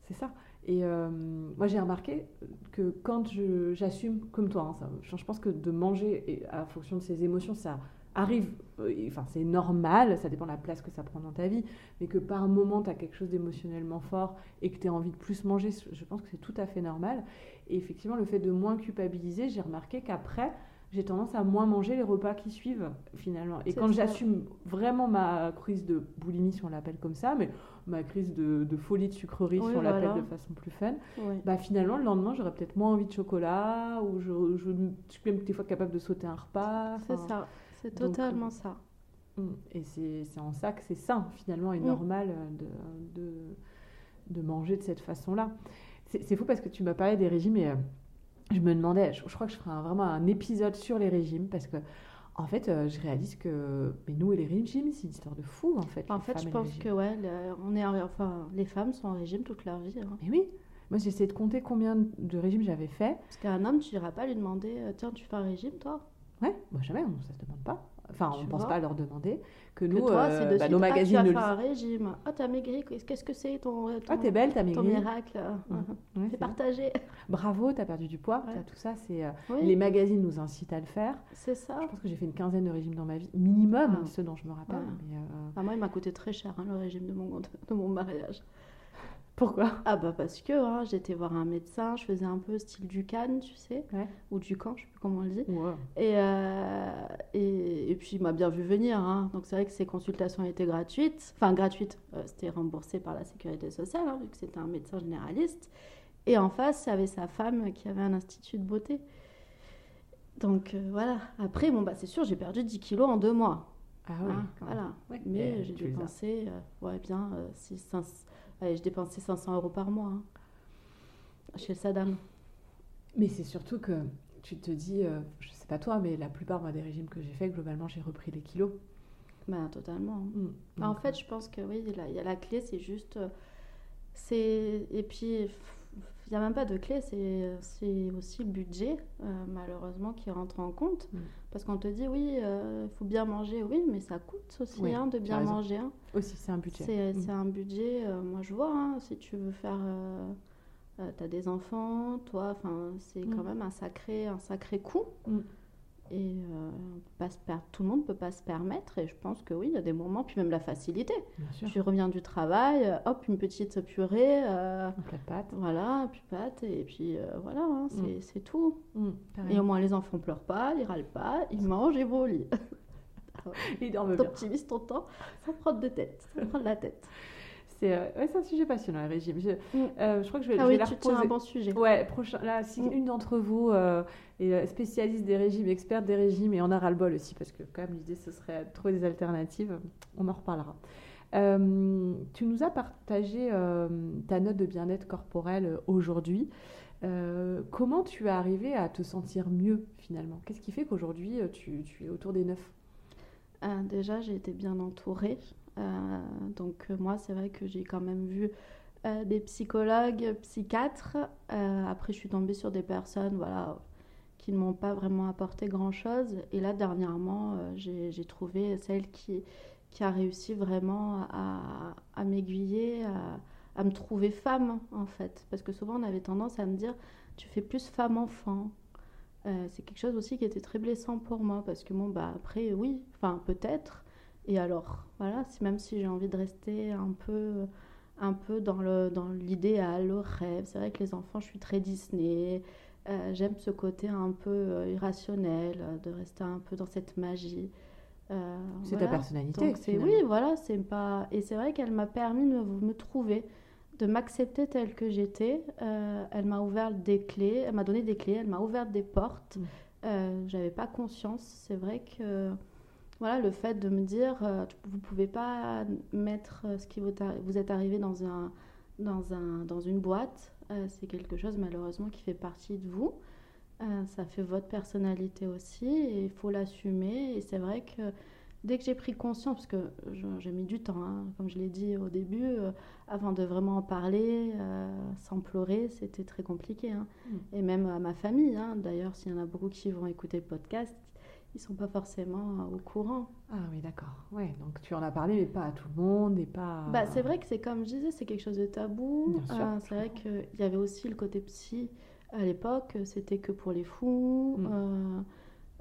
c'est ça. Et euh, moi, j'ai remarqué que quand j'assume, comme toi, hein, ça, je je pense que de manger et à fonction de ses émotions, ça arrive, euh, enfin, c'est normal, ça dépend de la place que ça prend dans ta vie, mais que par moment, tu as quelque chose d'émotionnellement fort et que tu as envie de plus manger, je pense que c'est tout à fait normal. Et effectivement, le fait de moins culpabiliser, j'ai remarqué qu'après, j'ai tendance à moins manger les repas qui suivent, finalement. Et quand j'assume vraiment ma crise de boulimie, si on l'appelle comme ça, mais ma crise de, de folie de sucrerie, Oui, si on l'appelle voilà. de façon plus fun, Oui. bah finalement, le lendemain, j'aurais peut-être moins envie de chocolat, ou je, je, je suis même des fois capable de sauter un repas. C'est ça, c'est totalement euh, ça. mm. Et c'est en ça que c'est sain, finalement, et Mm. normal euh, de, de, de manger de cette façon-là. C'est c'est fou parce que tu m'as parlé des régimes et euh, je me demandais, je, je crois que je ferai un- vraiment un épisode sur les régimes parce que, en fait, euh, je réalise que mais nous et les régimes, c'est une histoire de fou, en fait. En fait, je pense que ouais, le- on est, en- enfin, les femmes sont en régime toute leur vie. hein. Mais oui, moi j'ai essayé de compter combien de régimes j'avais fait. Parce qu'un homme, tu n'iras pas lui demander euh, Tiens, tu fais un régime, toi? Ouais, moi jamais, on, ça se demande pas. Enfin, on Tu ne pense vois pas à leur demander que Que nous, toi, euh, de bah, nos Ah, magazines tu ne vas le faire un régime. Ah, t'as maigri, qu'est-ce que c'est ton, ton, Ah, t'es belle, t'as ton maigri. miracle Mhm. Ouais, C'est c'est partagé. vrai. Bravo, t'as perdu du poids. Ouais. t'as tout ça, c'est euh, Oui, les magazines nous incitent à le faire. c'est ça. Je pense que j'ai fait une quinzaine de régimes dans ma vie, minimum, Ah. ceux dont je me rappelle. Ouais. mais, euh, Ah, moi, il m'a coûté très cher hein, le régime de mon, de mon mariage. Pourquoi? Ah bah parce que hein, j'étais voir un médecin, je faisais un peu style du Cannes, tu sais, Ouais. ou du camp, je sais plus comment on le dit. Et, euh, et, et puis il m'a bien vu venir. hein. Donc c'est vrai que ces consultations étaient gratuites. Enfin gratuites, euh, c'était remboursé par la sécurité sociale, hein, vu que c'était un médecin généraliste. Et en face, il y avait sa femme qui avait un institut de beauté. Donc euh, voilà. Après, bon, bah, c'est sûr, j'ai perdu 10 kilos en deux mois. Ah oui, voilà. Ouais. Mais Et j'ai dépensé, ouais, bien, euh, six- cinq- allez, je dépensais 500 euros par mois hein, chez Saddam. Mais c'est surtout que tu te dis, euh, je sais pas toi, mais la plupart moi, des régimes que j'ai fait, globalement, j'ai repris les kilos. Bah, totalement. Mm. Bah, en fait, je pense que oui, il y a- il y a la clé, c'est juste. euh, C'est... Et puis, il n'y a même pas de clé, c'est, aussi le budget, euh, malheureusement, qui rentre en compte. Mm. Parce qu'on te dit, oui, il faut bien manger, oui, mais ça coûte aussi Oui, hein, de bien manger. hein. aussi, c'est un budget. C'est, Mm. un budget, euh, moi je vois, hein, si tu veux faire. tu as des enfants, toi, c'est quand Mm. même un sacré, un sacré coût. Mm. Et euh, on peut pas se tout le monde ne peut pas se permettre. Et je pense que oui, il y a des moments, puis même la facilité. Tu reviens du travail, euh, hop, une petite purée, euh, Un plat de pâtes. voilà, puis pâte, et puis euh, voilà, hein, c'est, c'est tout. Mm, Et au moins, les enfants pleurent pas, ils râlent pas, ils mangent et vont au lit. Il dorme bien. T'optimises ton temps sans prendre de tête, sans prendre la tête. C'est euh, ouais, un sujet passionnant, le régime. Je, Mm. euh, je crois que je vais, Ah je vais oui, la tu un bon sujet. Ouais, prochain. Là, si Mm. une d'entre vous euh, est euh, spécialiste des régimes, experte des régimes et en a ras-le-bol aussi, parce que quand même l'idée ce serait de trouver des alternatives, on en reparlera. Tu nous as partagé ta note de bien-être corporel aujourd'hui. Comment tu es arrivé à te sentir mieux finalement? Qu'est-ce qui fait qu'aujourd'hui tu, tu es autour des neuf Euh, déjà, j'ai été bien entourée. Euh, donc euh, moi, c'est vrai que j'ai quand même vu euh, des psychologues, psychiatres. Après, je suis tombée sur des personnes, voilà, qui ne m'ont pas vraiment apporté grand-chose. Et là, dernièrement, j'ai trouvé celle qui, qui a réussi vraiment à, à m'aiguiller, à, me trouver femme, en fait. Parce que souvent, on avait tendance à me dire, tu fais plus femme-enfant. C'est quelque chose aussi qui était très blessant pour moi parce que bon bah après oui enfin peut-être et alors voilà même si j'ai envie de rester un peu un peu dans le dans l'idéal le rêve c'est vrai que les enfants je suis très Disney Euh, j'aime ce côté un peu euh, irrationnel euh, de rester un peu dans cette magie Euh, C'est ta personnalité. Donc c'est oui, voilà, c'est pas et c'est vrai qu'elle m'a permis de me, trouver, de m'accepter telle que j'étais. Euh, elle m'a ouvert des clés, elle m'a donné des clés, elle m'a ouvert des portes. Mm. Euh, J'avais pas conscience. C'est vrai que voilà, le fait de me dire, euh, vous pouvez pas mettre euh, ce qui vous, vous est arrivé dans un dans un dans une boîte. Euh, c'est quelque chose malheureusement qui fait partie de vous. Euh, ça fait votre personnalité aussi et il faut l'assumer. Et c'est vrai que dès que j'ai pris conscience, parce que j'ai mis du temps, hein, comme je l'ai dit au début, euh, avant de vraiment en parler, euh, sans pleurer, c'était très compliqué. hein. Mm. Et même à ma famille, hein. d'ailleurs, s'il y en a beaucoup qui vont écouter le podcast, ils sont pas forcément au courant. Ah oui, d'accord. Ouais, donc tu en as parlé, mais pas à tout le monde et pas. Bah, c'est vrai que c'est comme je disais, c'est quelque chose de tabou. Euh, c'est vrai qu'il y avait aussi le côté psy à l'époque, c'était que pour les fous. Mm. Euh,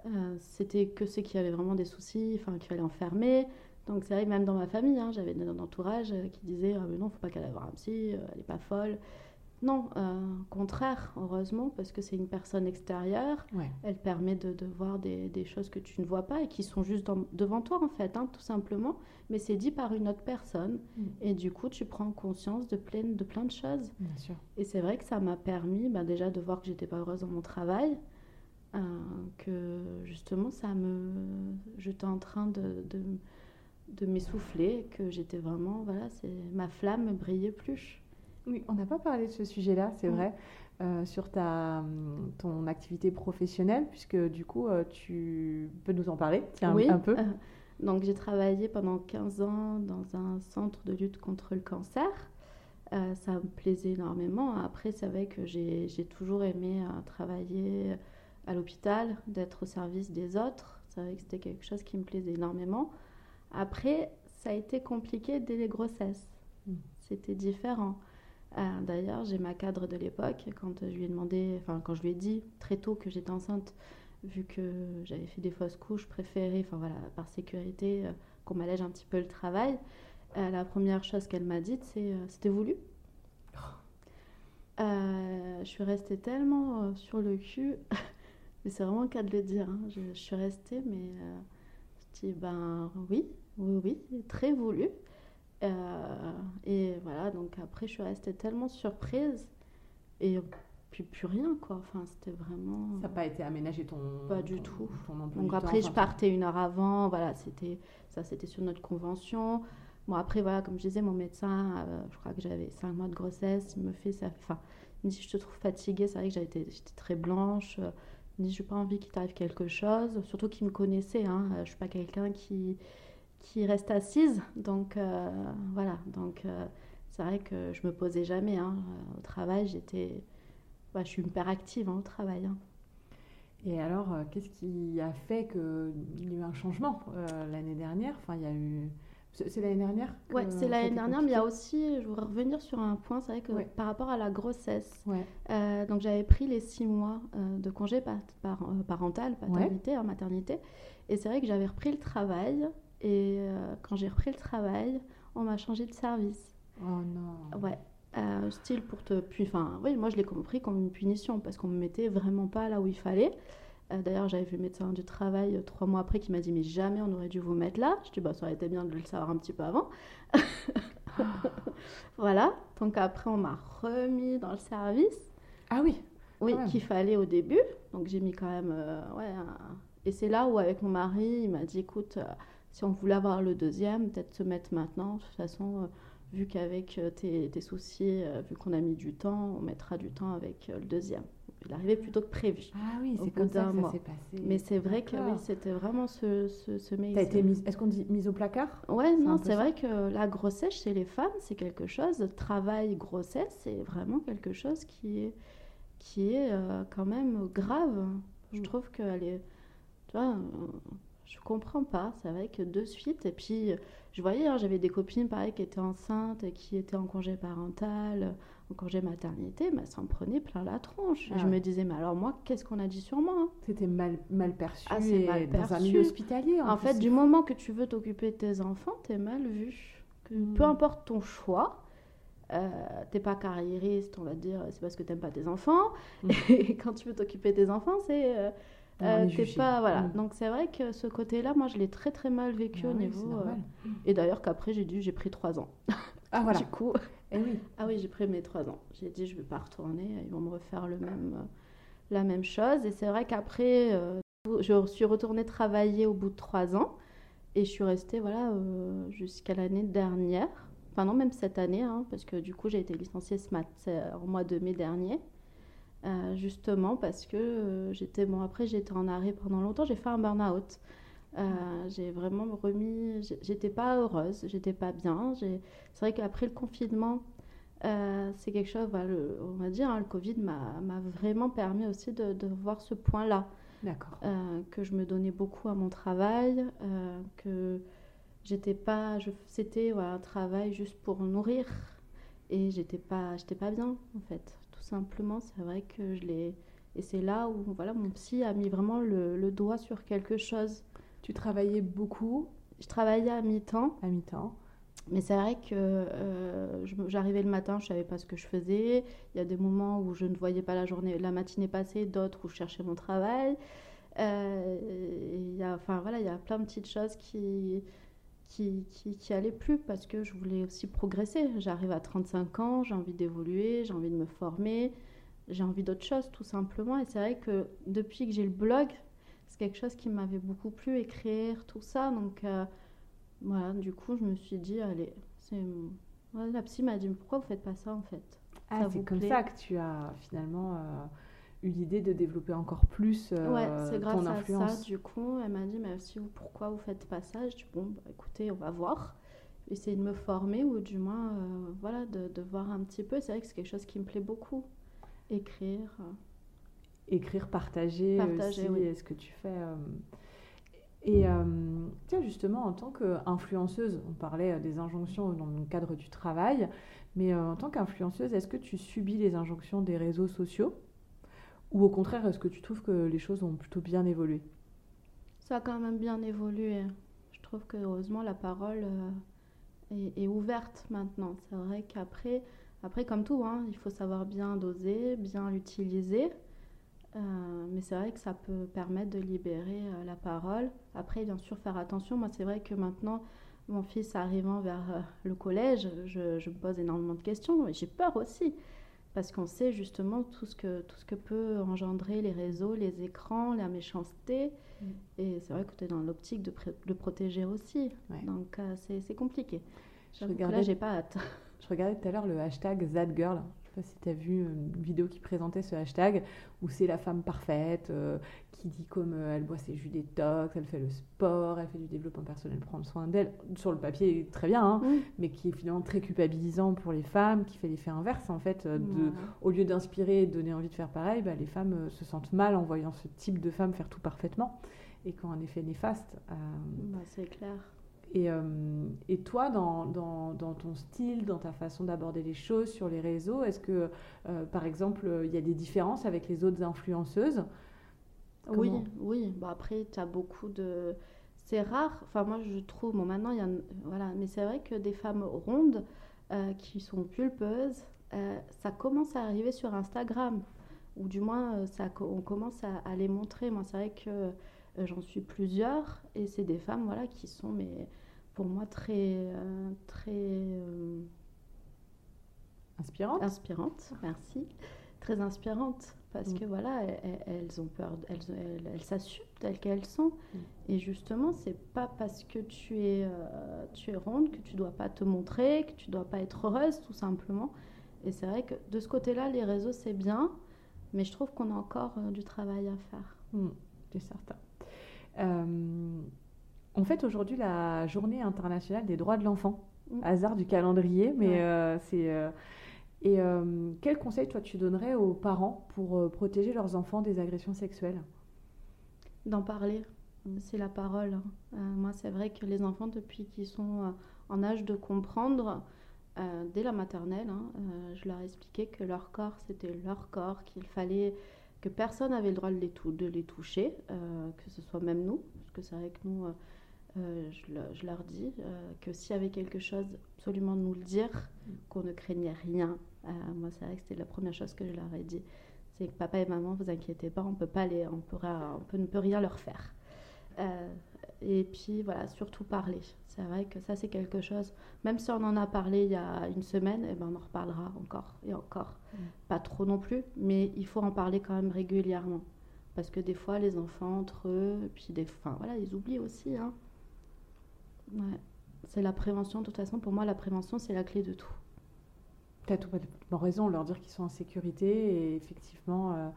euh, c'était que ceux qui avaient vraiment des soucis, enfin, qu'il fallait enfermer. Donc c'est vrai que même dans ma famille, hein, j'avais un entourage qui disait ah, mais non, faut pas qu'elle voir un psy, elle est pas folle. Non, euh, contraire, heureusement, parce que c'est une personne extérieure. Elle permet de, voir des, choses que tu ne vois pas et qui sont juste devant toi, en fait, hein, tout simplement. Mais c'est dit par une autre personne. Mm. Et du coup, tu prends conscience de plein de, plein de choses. Bien sûr. Et c'est vrai que ça m'a permis bah, déjà de voir que j'étais pas heureuse dans mon travail. Euh, que justement, ça me. J'étais en train de, de, de m'essouffler, que j'étais vraiment. Voilà, ma flamme brillait plus. Oui, on n'a pas parlé de ce sujet-là, c'est vrai, euh, sur ta, ton activité professionnelle, puisque du coup, euh, tu peux nous en parler tiens, oui. un peu. Euh, donc, j'ai travaillé pendant 15 ans dans un centre de lutte contre le cancer. ça me plaisait énormément. Après, c'est vrai que j'ai toujours aimé travailler à l'hôpital, d'être au service des autres. C'est vrai que c'était quelque chose qui me plaisait énormément. Après, ça a été compliqué dès les grossesses. Hmm. C'était différent. Euh, d'ailleurs, j'ai ma cadre de l'époque, quand je lui ai demandé, enfin quand je lui ai dit très tôt que j'étais enceinte, vu que j'avais fait des fausses couches, préférées, enfin voilà, par sécurité, euh, qu'on m'allège un petit peu le travail, euh, la première chose qu'elle m'a dite, c'est c'était voulu. je suis restée tellement sur le cul, mais c'est vraiment le cas de le dire. Hein. Je, je, suis restée, mais je dis ben oui, oui, oui, très voulu. Euh, et voilà, donc après, je suis restée tellement surprise. Et puis plus rien, quoi. Enfin, c'était vraiment. Ça n'a pas été aménagé ton. Pas du tout. donc après, je partais une heure avant. Voilà, c'était ça, c'était sur notre convention. Bon, après, voilà, comme je disais, mon médecin, euh, je crois que j'avais 5 mois de grossesse, il me fait ça. Enfin, il me dit Je te trouve fatiguée. C'est vrai que j'étais très blanche. Il me dit Je n'ai pas envie qu'il t'arrive quelque chose. Surtout qu'il me connaissait. Hein. Je ne suis pas quelqu'un qui qui reste assise. Donc euh, voilà, donc euh, c'est vrai que je me posais jamais. Hein. Au travail, j'étais, bah, je suis hyper active hein, au travail. Hein. Et alors, euh, qu'est-ce qui a fait qu'il y a eu un changement l'année dernière? Enfin, il y a eu. C'est l'année dernière Oui, c'est l'année dernière, mais il y a aussi, je voudrais revenir sur un point, c'est vrai que par rapport à la grossesse, donc j'avais pris les six mois de congé par, parental, paternité, maternité, et c'est vrai que j'avais repris le travail et euh, quand j'ai repris le travail, on m'a changé de service. Oh non. Ouais. Euh, style pour te. Puis, enfin, oui, moi je l'ai compris comme une punition parce qu'on me mettait vraiment pas là où il fallait. Euh, d'ailleurs, j'avais vu le médecin du travail trois mois après qui m'a dit Mais jamais on aurait dû vous mettre là. Je dis Bah, ça aurait été bien de le savoir un petit peu avant. voilà. Donc, après, on m'a remis dans le service. Ah oui Oui, qu'il fallait au début. Donc, j'ai mis quand même. ouais. Et c'est là où, avec mon mari, il m'a dit Écoute si on voulait avoir le deuxième, peut-être se mettre maintenant. De toute façon, euh, vu qu'avec euh, tes, soucis, euh, vu qu'on a mis du temps, on mettra du temps avec le deuxième. Il arrivait plutôt que prévu. Ah oui, c'est comme ça que ça s'est passé. Mais c'est vrai que oui, c'était vraiment ce, ce, ce été mise, est-ce qu'on dit mise au placard? Ouais, non, c'est vrai que la grossesse chez les femmes, c'est quelque chose, travail, grossesse, c'est vraiment quelque chose qui est, qui est quand même grave. Je mm. trouve qu'elle est, tu vois, je comprends pas. C'est vrai que de suite, et puis je voyais, hein, j'avais des copines pareil qui étaient enceintes, et qui étaient en congé parental, en congé maternité, mais ça me prenait plein la tronche. Ah je me disais, mais alors moi, qu'est-ce qu'on a dit sur moi hein? C'était mal, mal perçu ah, mal dans un milieu hospitalier. En, fait, du moment que tu veux t'occuper de tes enfants, t'es mal vu. Que, hmm. Peu importe ton choix, euh, t'es pas carriériste, on va dire, c'est parce que t'aimes pas tes enfants. Hmm. Et quand tu veux t'occuper de tes enfants, c'est euh, euh, pas voilà. Mm. Donc c'est vrai que ce côté-là, moi, je l'ai très très mal vécu bah au niveau. Euh, et d'ailleurs qu'après j'ai dû, j'ai pris trois ans. Ah voilà. du coup. Eh oui. Ah oui, j'ai pris mes trois ans. J'ai dit je vais pas retourner, ils vont me refaire le même, la même chose. Et c'est vrai qu'après, euh, je suis retournée travailler au bout de trois ans et je suis restée voilà jusqu'à l'année dernière. Enfin non, même cette année, hein, parce que du coup j'ai été licenciée ce matin, au mois de mai dernier. Euh, justement parce que euh, j'étais bon après j'étais en arrêt pendant longtemps j'ai fait un burn out euh, j'ai vraiment remis j'étais pas heureuse j'étais pas bien c'est vrai qu'après le confinement c'est quelque chose on va dire hein, le covid m'a vraiment permis aussi de, voir ce point là que je me donnais beaucoup à mon travail, que j'étais pas, c'était un travail juste pour nourrir et j'étais pas, j'étais pas bien en fait. Simplement, c'est vrai que je l'ai, et c'est là où voilà, mon psy a mis vraiment le, doigt sur quelque chose. Tu travaillais beaucoup Je travaillais à mi-temps. À mi-temps. Mais c'est vrai que euh, j'arrivais le matin, je savais pas ce que je faisais. Il y a des moments où je ne voyais pas la journée, la matinée passer, d'autres où je cherchais mon travail. Euh, il y a, enfin voilà, il y a plein de petites choses qui, qui, qui, qui allaient plus parce que je voulais aussi progresser. J'arrive à 35 ans, j'ai envie d'évoluer, j'ai envie de me former, j'ai envie d'autre chose tout simplement. Et c'est vrai que depuis que j'ai le blog, c'est quelque chose qui m'avait beaucoup plu, écrire, tout ça. Donc euh, voilà, du coup, je me suis dit, allez, c'est. la psy m'a dit, pourquoi vous faites pas ça en fait? Ah, c'est comme ça que tu as finalement euh, eu l'idée de développer encore plus euh, ouais, c'est grâce à ça, du coup, elle m'a dit, mais si vous, pourquoi vous faites pas ça? Je dis, bon, bah, écoutez, on va voir. Essayer de me former ou du moins, euh, voilà, de, de, voir un petit peu. C'est vrai que c'est quelque chose qui me plaît beaucoup. Écrire. Écrire, partager, partager aussi ce que tu fais. Et euh, tiens, justement, en tant qu'influenceuse, on parlait euh, des injonctions dans le cadre du travail, mais euh, en tant qu'influenceuse, est-ce que tu subis les injonctions des réseaux sociaux? Ou au contraire, est-ce que tu trouves que les choses ont plutôt bien évolué? Ça a quand même bien évolué. Je trouve que heureusement la parole est, ouverte maintenant. C'est vrai qu'après, après, comme tout, hein, il faut savoir bien doser, bien l'utiliser. Euh, mais c'est vrai que ça peut permettre de libérer euh, la parole. Après, bien sûr, faire attention. Moi, c'est vrai que maintenant, mon fils arrivant vers euh, le collège, je, je, me pose énormément de questions j'ai peur aussi. Parce qu'on sait justement tout ce, que, tout ce que peut engendrer les réseaux, les écrans, la méchanceté. Mm. Et c'est vrai que tu es dans l'optique de le protéger aussi. Donc, c'est compliqué. Je regardais, là, j'ai pas hâte. Je regardais tout à l'heure le hashtag ThatGirl sais pas si tu as vu une vidéo qui présentait ce hashtag où c'est la femme parfaite euh, qui dit comme euh, elle boit ses jus détox, elle fait le sport, elle fait du développement personnel, prendre soin d'elle. Sur le papier, très bien, hein, mais qui est finalement très culpabilisant pour les femmes, qui fait l'effet inverse en fait. Euh, de, Au lieu d'inspirer et de donner envie de faire pareil, bah, les femmes se sentent mal en voyant ce type de femme faire tout parfaitement et qui ont un effet néfaste. Bah, c'est clair. Et, euh, et toi, dans, ton style, dans ta façon d'aborder les choses sur les réseaux, est-ce que, euh, par exemple, il y a des différences avec les autres influenceuses? Oui, oui. Bon, après, tu as beaucoup de... C'est rare, enfin moi je trouve, bon maintenant il y a... Voilà, mais c'est vrai que des femmes rondes euh, qui sont pulpeuses, ça commence à arriver sur Instagram. Ou du moins, ça, on commence à, à les montrer. Moi, c'est vrai que j'en suis plusieurs et c'est des femmes voilà qui sont mais pour moi très, euh, très euh, inspirante. Inspirante, merci. Très inspirante parce mm. que voilà, elles, ont peur, elles, elles, s'assument telles qu'elles sont. Mm. Et justement, c'est pas parce que tu es, euh, tu es ronde que tu dois pas te montrer, que tu dois pas être heureuse, tout simplement. Et c'est vrai que de ce côté-là, les réseaux, c'est bien, mais je trouve qu'on a encore du travail à faire. Mm, c'est certain. On fête aujourd'hui la journée internationale des droits de l'enfant. Mm. Hasard du calendrier, mais euh, c'est. Euh, et euh, quel conseil, toi, tu donnerais aux parents pour protéger leurs enfants des agressions sexuelles? D'en parler. C'est la parole. Hein. moi, c'est vrai que les enfants, depuis qu'ils sont en âge de comprendre, dès la maternelle, hein, je leur expliquais que leur corps, c'était leur corps, qu'il fallait que personne n'avait le droit de les, de les toucher, que ce soit même nous, parce que c'est vrai que nous, euh, je, leur dis euh, que s'il y avait quelque chose, absolument de nous le dire, mm. qu'on ne craignait rien. Euh, moi, c'est vrai que c'était la première chose que je leur ai dit. C'est que papa et maman, vous inquiétez pas, on peut pas les, on pourra, on peut, ne peut rien leur faire. et puis voilà, surtout parler. C'est vrai que ça, c'est quelque chose. Même si on en a parlé il y a une semaine, eh ben, on en reparlera encore et encore. Mm. Pas trop non plus, mais il faut en parler quand même régulièrement. Parce que des fois, les enfants entre eux, et puis des, enfin, voilà, ils oublient aussi. Hein. Ouais. C'est la prévention. De toute façon, pour moi, la prévention, c'est la clé de tout. Tu as tout raison, leur dire qu'ils sont en sécurité et effectivement euh,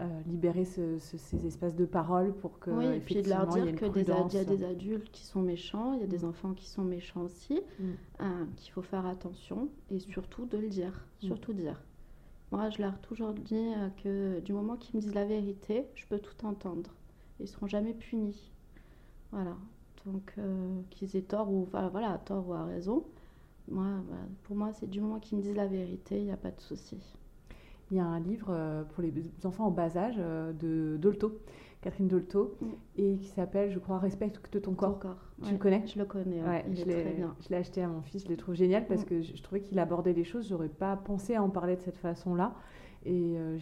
euh, libérer ces espaces de parole pour que. Oui, et puis de leur dire qu'il y a des adultes qui sont méchants, il y a des mm. enfants qui sont méchants aussi, mm. hein, qu'il faut faire attention et surtout de le dire. Mm. Surtout dire. Moi, je leur ai toujours dit euh, que du moment qu'ils me disent la vérité, je peux tout entendre. ils seront jamais punis. Voilà. Donc, euh, qu'ils aient tort ou enfin, voilà, tort ou à raison. Moi, pour moi, c'est du moment qu'ils me disent la vérité, il n'y a pas de souci. Il y a un livre euh, pour les enfants en bas âge euh, de Dolto, Catherine Dolto, mm. et qui s'appelle, je crois, Respecte ton corps. corps. Tu le connais? Je le connais, ouais, il je est très bien. Je l'ai acheté à mon fils, je le trouve génial parce mm. que je, trouvais qu'il abordait les choses, j'aurais pas pensé à en parler de cette façon-là. Et euh,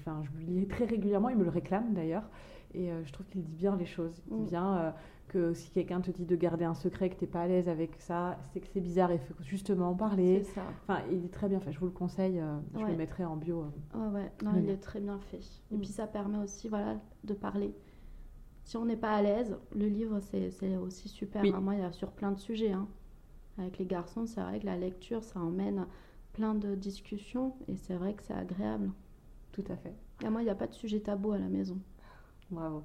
enfin, je lui lis très régulièrement, il me le réclame d'ailleurs. Et je trouve qu'il dit bien les choses. Il dit mm. bien que si quelqu'un te dit de garder un secret, que tu n'es pas à l'aise avec ça, c'est que c'est bizarre et faut justement en parler. C'est ça. Enfin, il est très bien fait. Je vous le conseille. Euh, je le mettrai en bio. Euh, ouais, ouais. Non, il est très bien fait. Et mm. puis ça permet aussi, voilà, de parler. Si on n'est pas à l'aise, le livre c'est aussi super. Moi, il y a sur plein de sujets. Hein. Avec les garçons, c'est vrai que la lecture, ça emmène plein de discussions et c'est vrai que c'est agréable. Tout à fait. Et moi, il n'y a pas de sujet tabou à la maison. Bravo.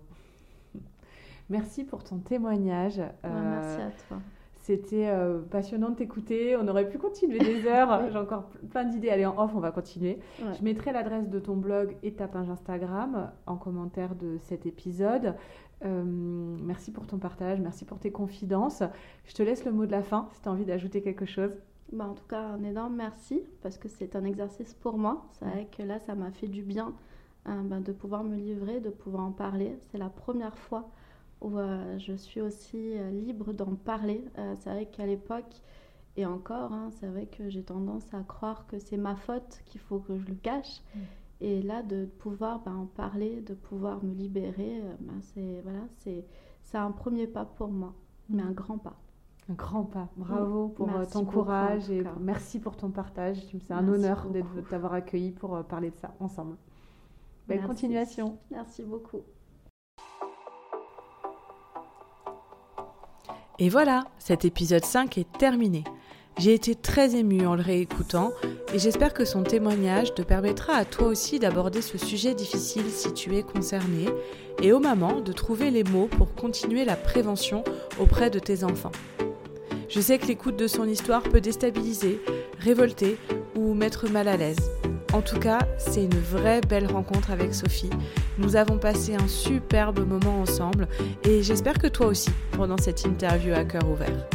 Merci pour ton témoignage. merci à toi. C'était euh, passionnant de t'écouter. On aurait pu continuer des heures. J'ai encore plein d'idées. Allez, en off, on va continuer. Je mettrai l'adresse de ton blog et ta page Instagram en commentaire de cet épisode. Euh, merci pour ton partage. Merci pour tes confidences. Je te laisse le mot de la fin si tu as envie d'ajouter quelque chose. Bah, en tout cas, un énorme merci parce que c'est un exercice pour moi. C'est vrai que là, ça m'a fait du bien euh, bah, de pouvoir me livrer, de pouvoir en parler. C'est la première fois où euh, je suis aussi euh, libre d'en parler. Euh, c'est vrai qu'à l'époque, et encore, hein, c'est vrai que j'ai tendance à croire que c'est ma faute, qu'il faut que je le cache. Mm. Et là, de pouvoir ben, en parler, de pouvoir me libérer, ben, c'est voilà, c'est un premier pas pour moi, mais un grand pas. Un grand pas. Bravo pour ton courage et merci pour ton partage. C'est un honneur de t'avoir accueilli pour parler de ça ensemble. Belle continuation. Merci beaucoup. Et voilà, cet épisode 5 est terminé. J'ai été très émue en le réécoutant et j'espère que son témoignage te permettra à toi aussi d'aborder ce sujet difficile si tu es concerné et aux mamans de trouver les mots pour continuer la prévention auprès de tes enfants. Je sais que l'écoute de son histoire peut déstabiliser, révolter ou mettre mal à l'aise. En tout cas, c'est une vraie belle rencontre avec Sophie. Nous avons passé un superbe moment ensemble et j'espère que toi aussi pendant cette interview à cœur ouvert.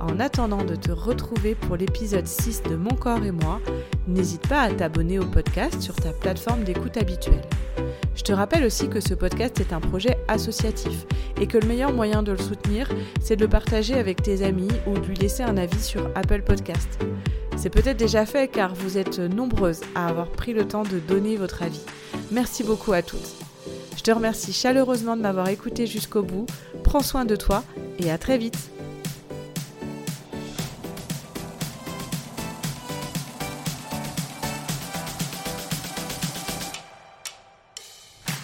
En attendant de te retrouver pour l'épisode 6 de Mon corps et moi, n'hésite pas à t'abonner au podcast sur ta plateforme d'écoute habituelle. Je te rappelle aussi que ce podcast est un projet associatif et que le meilleur moyen de le soutenir, c'est de le partager avec tes amis ou de lui laisser un avis sur Apple Podcast. C'est peut-être déjà fait car vous êtes nombreuses à avoir pris le temps de donner votre avis. Merci beaucoup à toutes. Je te remercie chaleureusement de m'avoir écouté jusqu'au bout. Prends soin de toi et à très vite.